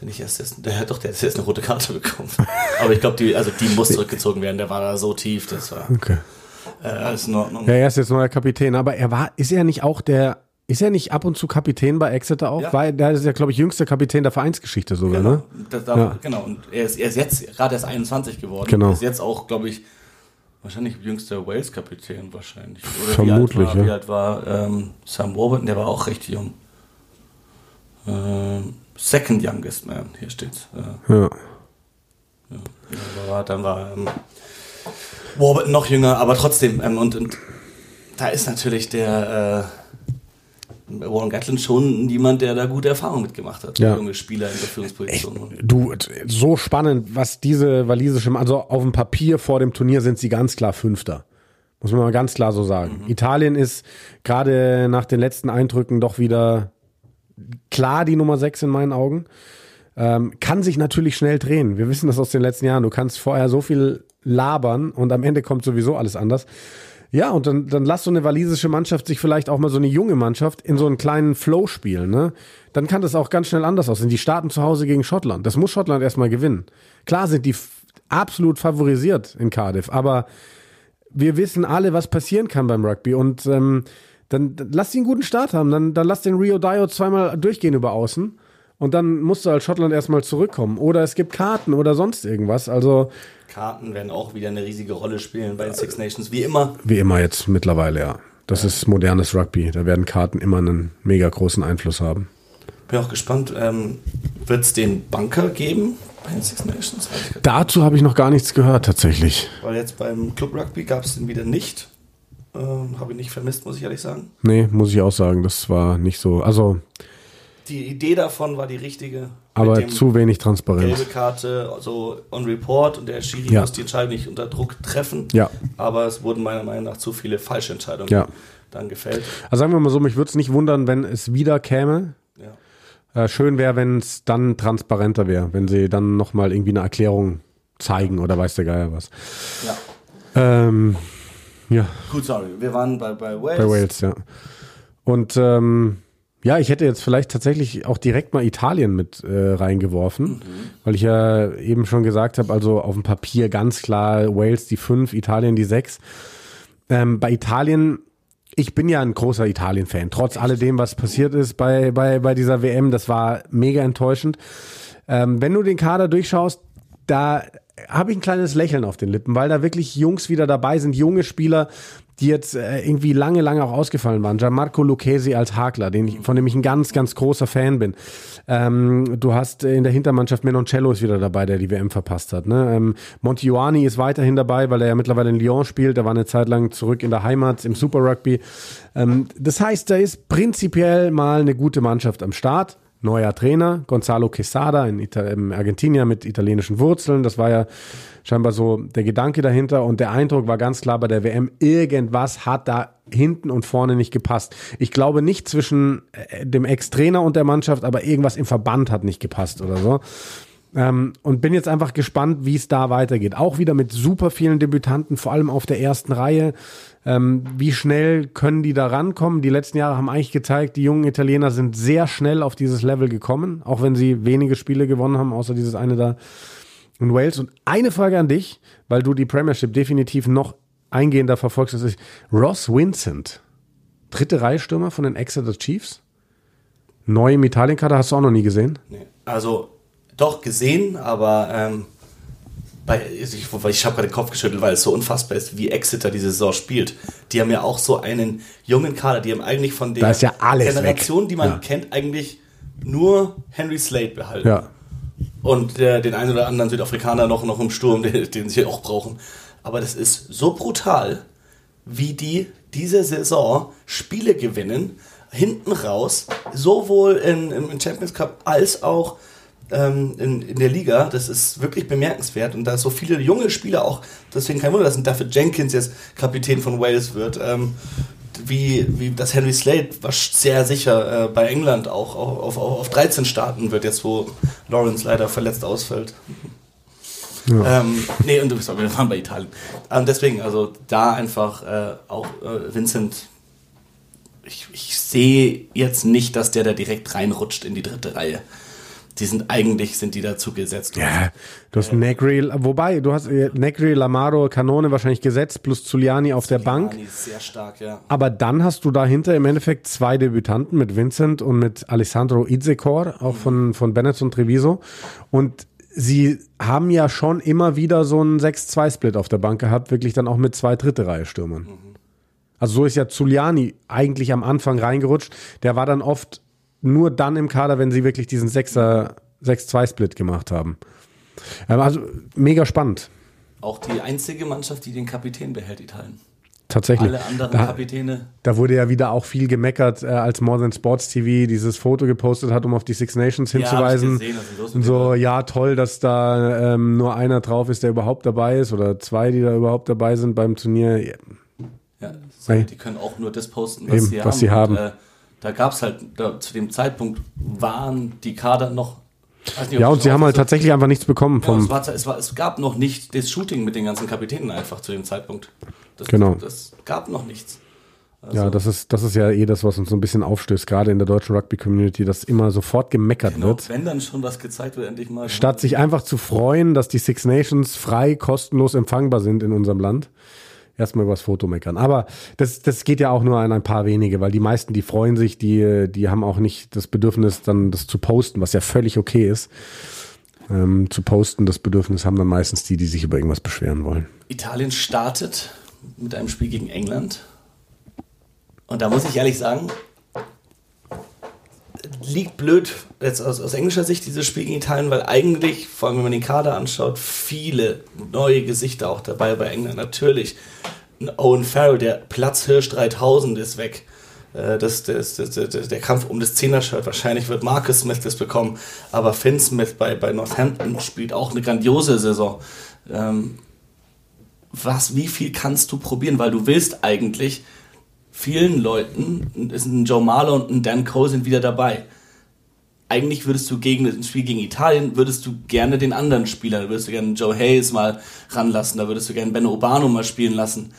nicht erst, erst der, doch, der hat jetzt eine rote Karte bekommen. aber ich glaube, die, also die muss zurückgezogen werden, der war da so tief, das war okay. Äh, alles in Ordnung. Ja, er ist jetzt neuer Kapitän, aber er war, ist er nicht auch der, ist er nicht ab und zu Kapitän bei Exeter auch? Ja. Weil der ist ja, glaube ich, jüngster Kapitän der Vereinsgeschichte sogar, genau. ne? Das, da, ja. Genau, und er ist, er ist jetzt gerade erst 21 geworden. Genau. Er ist jetzt auch, glaube ich, Wahrscheinlich jüngster Wales-Kapitän wahrscheinlich. Oder Vermutlich, wie alt war, ja. Wie alt war ähm, Sam Warburton? Der war auch recht jung. Ähm, second Youngest Man, hier steht's. Äh, ja. ja. War, dann war ähm, Warburton noch jünger, aber trotzdem. Ähm, und, und da ist natürlich der... Äh, Warren Gatlin schon jemand, der da gute Erfahrungen mitgemacht hat. Ja. Junge Spieler in der Führungsposition. Echt, du, so spannend, was diese walisische, also auf dem Papier vor dem Turnier sind sie ganz klar Fünfter. Muss man mal ganz klar so sagen. Mhm. Italien ist gerade nach den letzten Eindrücken doch wieder klar die Nummer sechs in meinen Augen. Ähm, kann sich natürlich schnell drehen. Wir wissen das aus den letzten Jahren. Du kannst vorher so viel labern und am Ende kommt sowieso alles anders. Ja, und dann, dann lass so eine walisische Mannschaft sich vielleicht auch mal so eine junge Mannschaft in so einen kleinen Flow spielen, ne? Dann kann das auch ganz schnell anders aussehen. Die starten zu Hause gegen Schottland. Das muss Schottland erstmal gewinnen. Klar sind die absolut favorisiert in Cardiff, aber wir wissen alle, was passieren kann beim Rugby und ähm, dann, dann lass die einen guten Start haben. Dann, dann lass den Rio Dio zweimal durchgehen über außen und dann musst du als Schottland erstmal zurückkommen. Oder es gibt Karten oder sonst irgendwas. Also Karten werden auch wieder eine riesige Rolle spielen bei den Six Nations, wie immer. Wie immer jetzt mittlerweile, ja. Das ja. ist modernes Rugby. Da werden Karten immer einen mega großen Einfluss haben. Bin auch gespannt. Ähm, Wird es den Bunker geben bei den Six Nations? Dazu habe ich noch gar nichts gehört, tatsächlich. Weil jetzt beim Club Rugby gab es den wieder nicht. Ähm, habe ich nicht vermisst, muss ich ehrlich sagen. Nee, muss ich auch sagen. Das war nicht so. Also die Idee davon war die richtige. Aber zu wenig Transparenz. Gelbe Karte, also on report und der Schiri ja. muss die Entscheidung nicht unter Druck treffen. Ja. Aber es wurden meiner Meinung nach zu viele falsche Entscheidungen ja. dann gefällt. Also sagen wir mal so, mich würde es nicht wundern, wenn es wieder käme. Ja. Äh, schön wäre, wenn es dann transparenter wäre, wenn sie dann nochmal irgendwie eine Erklärung zeigen oder weiß der Geier was. Ja. Ähm, ja. Gut, sorry. Wir waren bei, bei Wales. Bei Wales, ja. Und ähm, ja, ich hätte jetzt vielleicht tatsächlich auch direkt mal Italien mit äh, reingeworfen, mhm. weil ich ja eben schon gesagt habe, also auf dem Papier ganz klar Wales die fünf, Italien die sechs. Ähm, bei Italien, ich bin ja ein großer Italien-Fan, trotz Echt? alledem, was passiert ist bei, bei, bei dieser WM, das war mega enttäuschend. Ähm, wenn du den Kader durchschaust, da habe ich ein kleines Lächeln auf den Lippen, weil da wirklich Jungs wieder dabei sind, junge Spieler, die jetzt äh, irgendwie lange, lange auch ausgefallen waren. Gianmarco Lucchesi als Hakler, den ich, von dem ich ein ganz, ganz großer Fan bin. Ähm, du hast in der Hintermannschaft Menoncello ist wieder dabei, der die WM verpasst hat. Ne? Ähm, Montiuani ist weiterhin dabei, weil er ja mittlerweile in Lyon spielt. Der war eine Zeit lang zurück in der Heimat im Super Rugby. Ähm, das heißt, da ist prinzipiell mal eine gute Mannschaft am Start neuer Trainer, Gonzalo Quesada, in, Ital in Argentinien mit italienischen Wurzeln. Das war ja scheinbar so der Gedanke dahinter. Und der Eindruck war ganz klar bei der WM, irgendwas hat da hinten und vorne nicht gepasst. Ich glaube nicht zwischen äh, dem Ex-Trainer und der Mannschaft, aber irgendwas im Verband hat nicht gepasst oder so. Ähm, und bin jetzt einfach gespannt, wie es da weitergeht. Auch wieder mit super vielen Debütanten, vor allem auf der ersten Reihe. Ähm, wie schnell können die da rankommen? Die letzten Jahre haben eigentlich gezeigt, die jungen Italiener sind sehr schnell auf dieses Level gekommen, auch wenn sie wenige Spiele gewonnen haben, außer dieses eine da in Wales. Und eine Frage an dich, weil du die Premiership definitiv noch eingehender verfolgst, das ist Ross Vincent, dritte Reihe Stürmer von den Exeter Chiefs. Neu im Italienkader hast du auch noch nie gesehen? Nee. Also doch gesehen, aber ähm, bei, ich, ich habe gerade den Kopf geschüttelt, weil es so unfassbar ist, wie Exeter diese Saison spielt. Die haben ja auch so einen jungen Kader, die haben eigentlich von der ja Generation, weg. die man ja. kennt, eigentlich nur Henry Slade behalten. Ja. Und der, den einen oder anderen Südafrikaner noch, noch im Sturm, den, den sie auch brauchen. Aber das ist so brutal, wie die diese Saison Spiele gewinnen, hinten raus, sowohl in, im Champions Cup als auch ähm, in, in der Liga. Das ist wirklich bemerkenswert. Und da so viele junge Spieler auch, deswegen kein Wunder, dass ein David Jenkins jetzt Kapitän von Wales wird. Ähm, wie, wie das Henry Slade was sehr sicher äh, bei England auch auf, auf, auf 13 starten wird, jetzt wo Lawrence leider verletzt ausfällt. Ja. Ähm, nee, und sorry, wir waren bei Italien. Ähm, deswegen, also da einfach äh, auch äh, Vincent, ich, ich sehe jetzt nicht, dass der da direkt reinrutscht in die dritte Reihe die sind eigentlich sind die dazu gesetzt. Ja, du hast äh, Negri, wobei du hast äh, Negri, Lamaro, Kanone wahrscheinlich gesetzt plus Zuliani auf der Bank. Ist sehr stark, ja. Aber dann hast du dahinter im Endeffekt zwei Debütanten mit Vincent und mit Alessandro Izekor, auch mhm. von von Bennett und Treviso und Sie haben ja schon immer wieder so einen 6-2-Split auf der Bank gehabt, wirklich dann auch mit zwei dritte Reihe Stürmern. Mhm. Also so ist ja Zuliani eigentlich am Anfang reingerutscht. Der war dann oft nur dann im Kader, wenn sie wirklich diesen 6-2-Split gemacht haben. Ähm, also mega spannend. Auch die einzige Mannschaft, die den Kapitän behält, Italien. Tatsächlich. Alle anderen da, Kapitäne. Da wurde ja wieder auch viel gemeckert, äh, als More Than Sports TV dieses Foto gepostet hat, um auf die Six Nations hinzuweisen. Ja, gesehen, so, ja, toll, dass da ähm, nur einer drauf ist, der überhaupt dabei ist, oder zwei, die da überhaupt dabei sind beim Turnier. Ja, hey. die können auch nur das posten, was Eben, sie was haben. Sie haben. Und, äh, da gab es halt, da, zu dem Zeitpunkt waren die Kader noch Nicht, ja, und sie haben halt tatsächlich einfach nichts bekommen vom. Ja, es, war, es, war, es gab noch nicht das Shooting mit den ganzen Kapitänen einfach zu dem Zeitpunkt. Das, genau. Das gab noch nichts. Also ja, das ist, das ist ja eh das, was uns so ein bisschen aufstößt, gerade in der deutschen Rugby-Community, dass immer sofort gemeckert genau, wird. Wenn dann schon was gezeigt wird, endlich mal. Statt sich einfach zu freuen, dass die Six Nations frei, kostenlos empfangbar sind in unserem Land. Erstmal übers Foto meckern. Aber das, das geht ja auch nur an ein paar wenige, weil die meisten, die freuen sich, die, die haben auch nicht das Bedürfnis, dann das zu posten, was ja völlig okay ist. Ähm, zu posten, das Bedürfnis haben dann meistens die, die sich über irgendwas beschweren wollen. Italien startet mit einem Spiel gegen England und da muss ich ehrlich sagen, liegt blöd jetzt aus, aus, englischer Sicht dieses Spiel gegen Italien, weil eigentlich, vor allem wenn man den Kader anschaut, viele neue Gesichter auch dabei bei England. Natürlich Owen Farrell, der Platzhirsch 3000 ist weg. Äh, das, das, das, der Kampf um das Zehner-Shirt. Wahrscheinlich wird Marcus Smith das bekommen. Aber Finn Smith bei, bei Northampton spielt auch eine grandiose Saison. Ähm, was, wie viel kannst du probieren? Weil du willst eigentlich vielen Leuten, ist ein Joe Marler und ein Dan Cole sind wieder dabei. Eigentlich würdest du gegen ein Spiel gegen Italien, würdest du gerne den anderen Spieler, da würdest du gerne Joe Hayes mal ranlassen, da würdest du gerne Benno Urbano mal spielen lassen.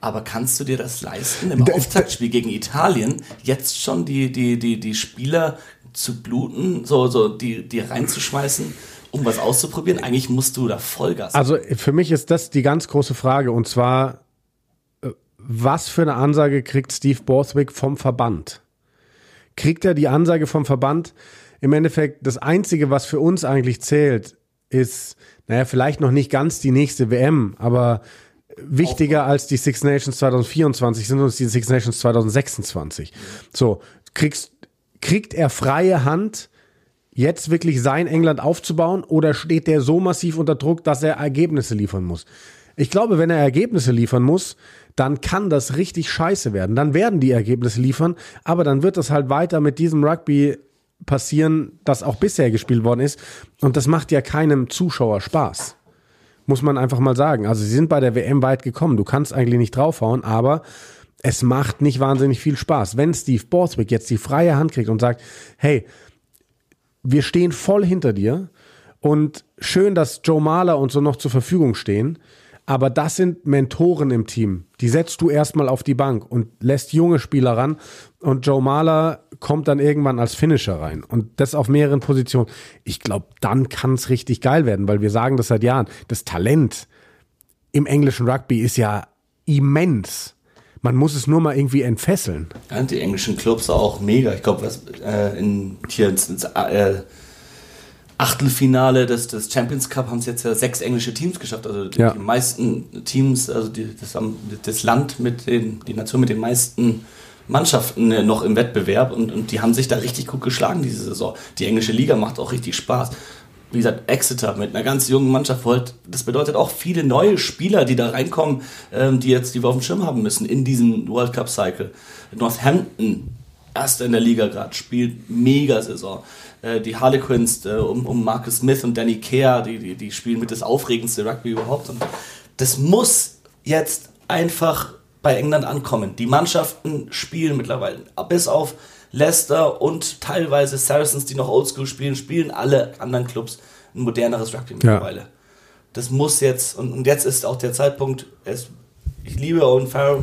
Aber kannst du dir das leisten, im Auftaktspiel gegen Italien jetzt schon die, die, die, die Spieler zu bluten, so, so die, die reinzuschmeißen? um was auszuprobieren? Eigentlich musst du da Vollgas. Also für mich ist das die ganz große Frage und zwar was für eine Ansage kriegt Steve Borthwick vom Verband? Kriegt er die Ansage vom Verband? Im Endeffekt, das Einzige, was für uns eigentlich zählt, ist, naja, vielleicht noch nicht ganz die nächste WM, aber wichtiger als die Six Nations 2024 sind uns die Six Nations 2026. So, kriegst, kriegt er freie Hand, jetzt wirklich sein England aufzubauen oder steht der so massiv unter Druck, dass er Ergebnisse liefern muss? Ich glaube, wenn er Ergebnisse liefern muss, dann kann das richtig scheiße werden. Dann werden die Ergebnisse liefern, aber dann wird das halt weiter mit diesem Rugby passieren, das auch bisher gespielt worden ist. Und das macht ja keinem Zuschauer Spaß. Muss man einfach mal sagen. Also sie sind bei der WM weit gekommen. Du kannst eigentlich nicht draufhauen, aber es macht nicht wahnsinnig viel Spaß. Wenn Steve Borthwick jetzt die freie Hand kriegt und sagt, hey, wir stehen voll hinter dir und schön, dass Joe Mahler und so noch zur Verfügung stehen, aber das sind Mentoren im Team. Die setzt du erstmal auf die Bank und lässt junge Spieler ran. Und Joe Mahler kommt dann irgendwann als Finisher rein. Und das auf mehreren Positionen. Ich glaube, dann kann es richtig geil werden, weil wir sagen das seit Jahren. Das Talent im englischen Rugby ist ja immens. Man muss es nur mal irgendwie entfesseln. Ja, die englischen Clubs auch mega. Ich glaube, was äh, in hier ins, ins äh, Achtelfinale des, des Champions Cup haben es jetzt ja sechs englische Teams geschafft. Also die, ja. die meisten Teams, also die, das, das, Land mit den, die Nation mit den meisten Mannschaften äh, noch im Wettbewerb und, und die haben sich da richtig gut geschlagen diese Saison. Die englische Liga macht auch richtig Spaß. Wie gesagt, Exeter mit einer ganz jungen Mannschaft, halt, das bedeutet auch viele neue Spieler, die da reinkommen, ähm, die jetzt, die wir auf dem Schirm haben müssen in diesen World Cup Cycle. Northampton, erster in der Liga gerade, spielt mega Saison. Äh, die Harlequins äh, um, um Marcus Smith und Danny Kerr, die, die, die spielen mit das aufregendste Rugby überhaupt. Und das muss jetzt einfach bei England ankommen. Die Mannschaften spielen mittlerweile, bis auf Leicester und teilweise Saracens, die noch Oldschool spielen, spielen alle anderen Clubs ein moderneres Rugby mittlerweile. Ja. Das muss jetzt, und, und jetzt ist auch der Zeitpunkt, es, ich liebe Owen Farrell,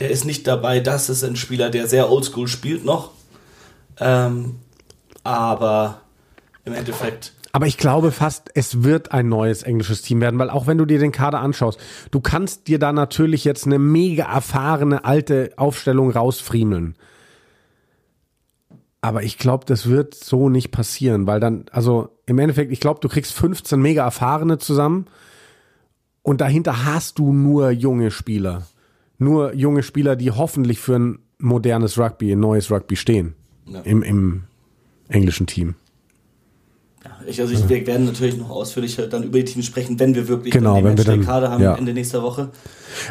der ist nicht dabei, das ist ein Spieler, der sehr oldschool spielt noch. Ähm, aber im Endeffekt. Aber ich glaube fast, es wird ein neues englisches Team werden, weil auch wenn du dir den Kader anschaust, du kannst dir da natürlich jetzt eine mega erfahrene alte Aufstellung rausfriemeln. Aber ich glaube, das wird so nicht passieren, weil dann, also im Endeffekt, ich glaube, du kriegst 15 mega erfahrene zusammen und dahinter hast du nur junge Spieler. Nur junge Spieler, die hoffentlich für ein modernes Rugby, ein neues Rugby stehen. Ja. Im, Im englischen Team. Ja, ich, also ich, wir werden natürlich noch ausführlicher dann über die Teams sprechen, wenn wir wirklich genau, den wenn wir dann, Kader haben ja. Ende nächster Woche.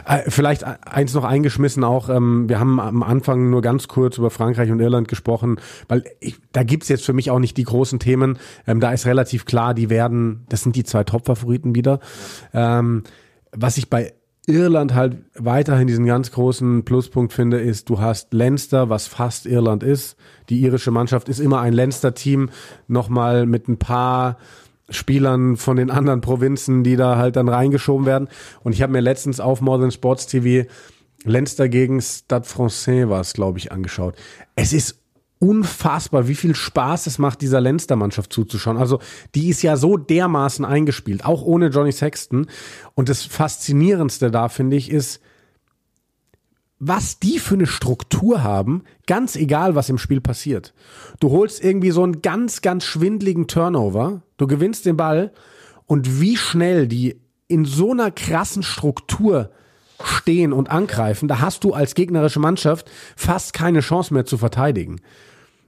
Äh, vielleicht eins noch eingeschmissen auch, ähm, wir haben am Anfang nur ganz kurz über Frankreich und Irland gesprochen, weil ich, da gibt's jetzt für mich auch nicht die großen Themen. Ähm, da ist relativ klar, die werden, das sind die zwei Top-Favoriten wieder. Ähm, was ich bei Irland halt weiterhin diesen ganz großen Pluspunkt finde, ist, du hast Leinster, was fast Irland ist. Die irische Mannschaft ist immer ein Leinster-Team, nochmal mit ein paar Spielern von den anderen Provinzen, die da halt dann reingeschoben werden. Und ich habe mir letztens auf Modern Sports TV Leinster gegen Stade Francais war es, glaube ich, angeschaut. Es ist unfassbar, wie viel Spaß es macht, dieser Leinster-Mannschaft zuzuschauen. Also die ist ja so dermaßen eingespielt, auch ohne Johnny Sexton. Und das Faszinierendste da, finde ich, ist, was die für eine Struktur haben, ganz egal, was im Spiel passiert. Du holst irgendwie so einen ganz, ganz schwindligen Turnover, du gewinnst den Ball und wie schnell die in so einer krassen Struktur stehen und angreifen, da hast du als gegnerische Mannschaft fast keine Chance mehr zu verteidigen.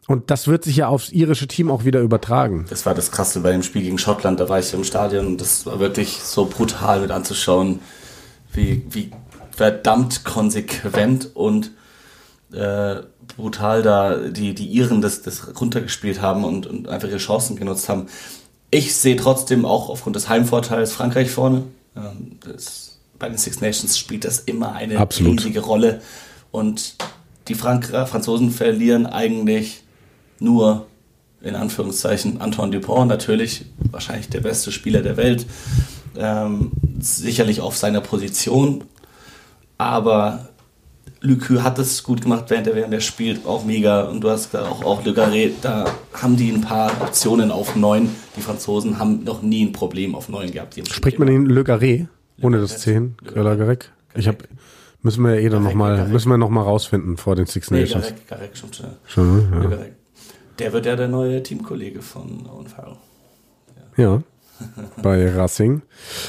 Und das wird sich ja aufs irische Team auch wieder übertragen. Das war das Krasse bei dem Spiel gegen Schottland. Da war ich im Stadion und das war wirklich so brutal mit anzuschauen, wie, wie verdammt konsequent und äh, brutal da die, die Iren das, das runtergespielt haben und, und einfach ihre Chancen genutzt haben. Ich sehe trotzdem auch aufgrund des Heimvorteils Frankreich vorne. Ähm, das, bei den Six Nations spielt das immer eine Absolut. riesige Rolle. Und die Frank Franzosen verlieren eigentlich nur in Anführungszeichen Antoine Dupont, natürlich wahrscheinlich der beste Spieler der Welt, ähm, sicherlich auf seiner Position, aber Lucu hat es gut gemacht, während er, während er spielt, auch mega. Und du hast auch, auch Le Garret, da haben die ein paar Optionen auf neun. Die Franzosen haben noch nie ein Problem auf neun gehabt. Spricht man den Le Garret ohne das 10? Le Garret? Ich habe müssen wir eh dann noch mal, müssen wir rausfinden vor den Six Nations. Nee, Garek, Garek, schon, schon, ja. Der wird ja der neue Teamkollege von Owen Farrell. Ja. ja. bei Racing.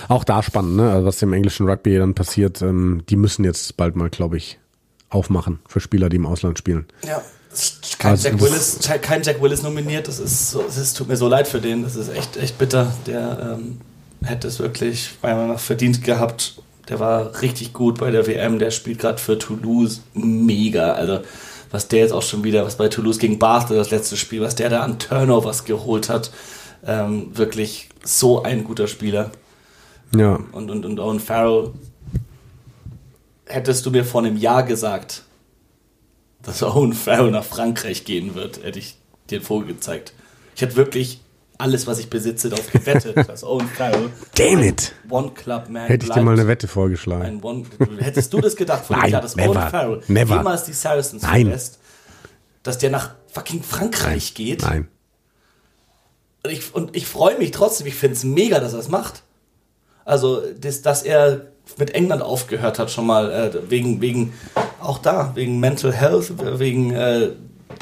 Auch da spannend, ne? Also was im englischen Rugby dann passiert, ähm, die müssen jetzt bald mal, glaube ich, aufmachen für Spieler, die im Ausland spielen. Ja. Kein, also Jack Willis, kein Jack Willis nominiert, das ist so, das tut mir so leid für den, das ist echt, echt bitter. Der ähm, hätte es wirklich meiner Meinung nach verdient gehabt. Der war richtig gut bei der WM, der spielt gerade für Toulouse mega. Also was der jetzt auch schon wieder, was bei Toulouse gegen Bath das letzte Spiel, was der da an Turnovers geholt hat, ähm, wirklich so ein guter Spieler. Ja. Und, und, und Owen Farrell, hättest du mir vor einem Jahr gesagt, dass Owen Farrell nach Frankreich gehen wird, hätte ich dir vorgezeigt. Ich hätte wirklich alles, was ich besitze, darauf gewettet, dass Owen Farrell Damn it. One Club Man Hätte ich dir mal eine Wette vorgeschlagen. One, hättest du das gedacht von Nein, Jahr, dass never, Owen Farrell never. jemals die Saracens verlässt, dass der nach fucking Frankreich Nein. geht? Nein. Und ich, und ich freue mich trotzdem, ich finde es mega, dass er es macht. Also, das, dass er mit England aufgehört hat, schon mal, äh, wegen, wegen, auch da, wegen Mental Health, wegen äh,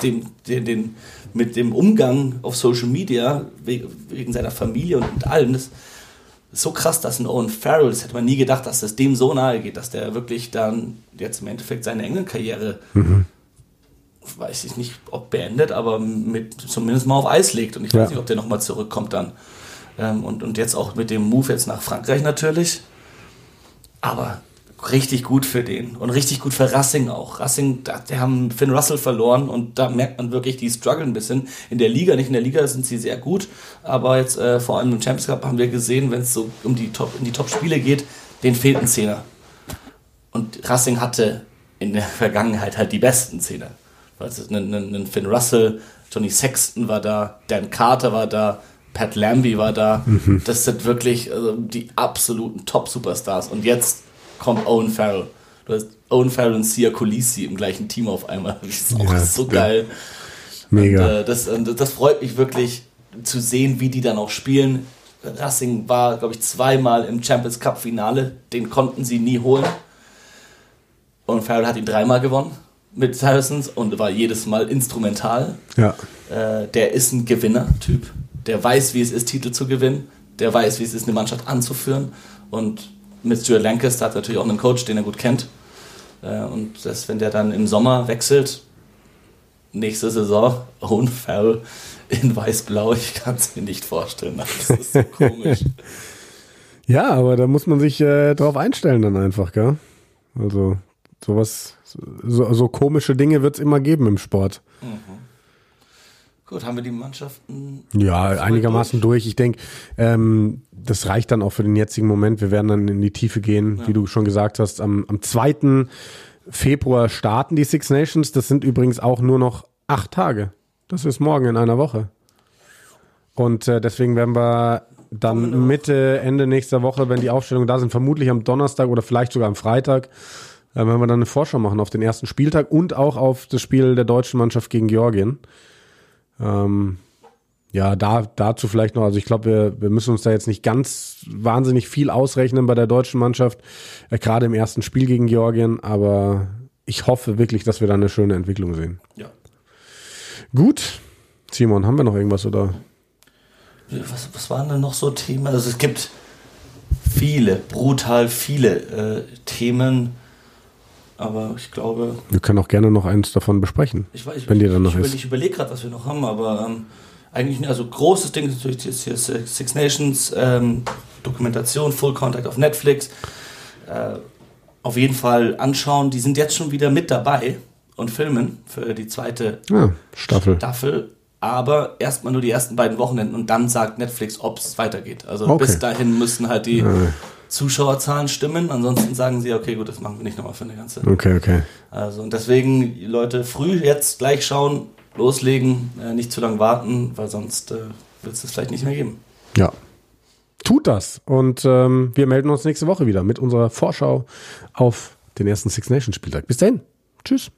dem, den, den, mit dem Umgang auf Social Media, wegen seiner Familie und, und allem. Das ist so krass, dass ein Owen Farrell, das hätte man nie gedacht, dass das dem so nahe geht, dass der wirklich dann jetzt im Endeffekt seine England-Karriere mhm weiß ich nicht, ob beendet, aber mit, zumindest mal auf Eis legt. Und ich ja. weiß nicht, ob der nochmal zurückkommt dann. Ähm, und, und jetzt auch mit dem Move jetzt nach Frankreich natürlich. Aber richtig gut für den und richtig gut für Racing auch. Racing, da, die haben Finn Russell verloren und da merkt man wirklich, die strugglen ein bisschen. In der Liga, nicht in der Liga sind sie sehr gut, aber jetzt äh, vor allem im Champions Cup haben wir gesehen, wenn es so um die Top, in die Top-Spiele geht, denen fehlt ein Zehner. Und Racing hatte in der Vergangenheit halt die besten Zehner. Also ein Finn Russell, Johnny Sexton war da, Dan Carter war da, Pat Lambie war da. Mhm. Das sind wirklich also, die absoluten Top-Superstars. Und jetzt kommt Owen Farrell. Du hast Owen Farrell und Sia Colisi im gleichen Team auf einmal. Das ist auch ja, so geil. Mega. Und, äh, das, das freut mich wirklich zu sehen, wie die dann auch spielen. Racing war, glaube ich, zweimal im Champions Cup Finale. Den konnten sie nie holen. Und Farrell hat ihn dreimal gewonnen mit Saracens und war jedes Mal instrumental. Ja. Äh, der ist ein Gewinner-Typ. Der weiß, wie es ist, Titel zu gewinnen. Der weiß, wie es ist, eine Mannschaft anzuführen. Und mit Stuart Lancaster hat natürlich auch einen Coach, den er gut kennt. Äh, und das, wenn der dann im Sommer wechselt, nächste Saison, Owen Farrell in weiß-blau, ich kann es mir nicht vorstellen. Das ist so komisch. ja, aber da muss man sich äh, drauf einstellen dann einfach, gell? Also sowas so, so komische Dinge wird es immer geben im Sport. Mhm. Gut, haben wir die Mannschaften? Ja, einigermaßen durch. durch. Ich denke, ähm, das reicht dann auch für den jetzigen Moment. Wir werden dann in die Tiefe gehen, ja. wie du schon gesagt hast. Am, am 2. Februar starten die Six Nations. Das sind übrigens auch nur noch acht Tage. Das ist morgen in einer Woche. Und äh, deswegen werden wir dann Mitte, Ende nächster Woche, wenn die Aufstellungen da sind, vermutlich am Donnerstag oder vielleicht sogar am Freitag, äh, werden wir dann eine Vorschau machen auf den ersten Spieltag und auch auf das Spiel der deutschen Mannschaft gegen Georgien. Ähm, ja, da, dazu vielleicht noch, also ich glaube, wir, wir müssen uns da jetzt nicht ganz wahnsinnig viel ausrechnen bei der deutschen Mannschaft, äh, gerade im ersten Spiel gegen Georgien, aber ich hoffe wirklich, dass wir da eine schöne Entwicklung sehen. Ja. Gut. Simon, haben wir noch irgendwas oder? Was, was waren denn noch so Themen? Also es gibt viele, brutal viele äh, Themen, aber ich glaube. Wir können auch gerne noch eins davon besprechen. Ich, weiß, wenn dir dann noch ich, ist. Ich überlege gerade, was wir noch haben, aber ähm, eigentlich, also großes Ding ist natürlich jetzt hier Six Nations, ähm, Dokumentation, Full Contact auf Netflix. Äh, auf jeden Fall anschauen. Die sind jetzt schon wieder mit dabei und filmen für die zweite ja, Staffel. Staffel. Aber erstmal nur die ersten beiden Wochenenden und dann sagt Netflix, ob es weitergeht. Also okay. bis dahin müssen halt die. Zuschauerzahlen stimmen. Ansonsten sagen sie, okay, gut, das machen wir nicht nochmal für eine ganze. Okay, okay. Also und deswegen, Leute, früh jetzt gleich schauen, loslegen, äh, nicht zu lange warten, weil sonst äh, wird es das vielleicht nicht mehr geben. Ja. Tut das. Und ähm, wir melden uns nächste Woche wieder mit unserer Vorschau auf den ersten Six Nations Spieltag. Bis dahin. Tschüss.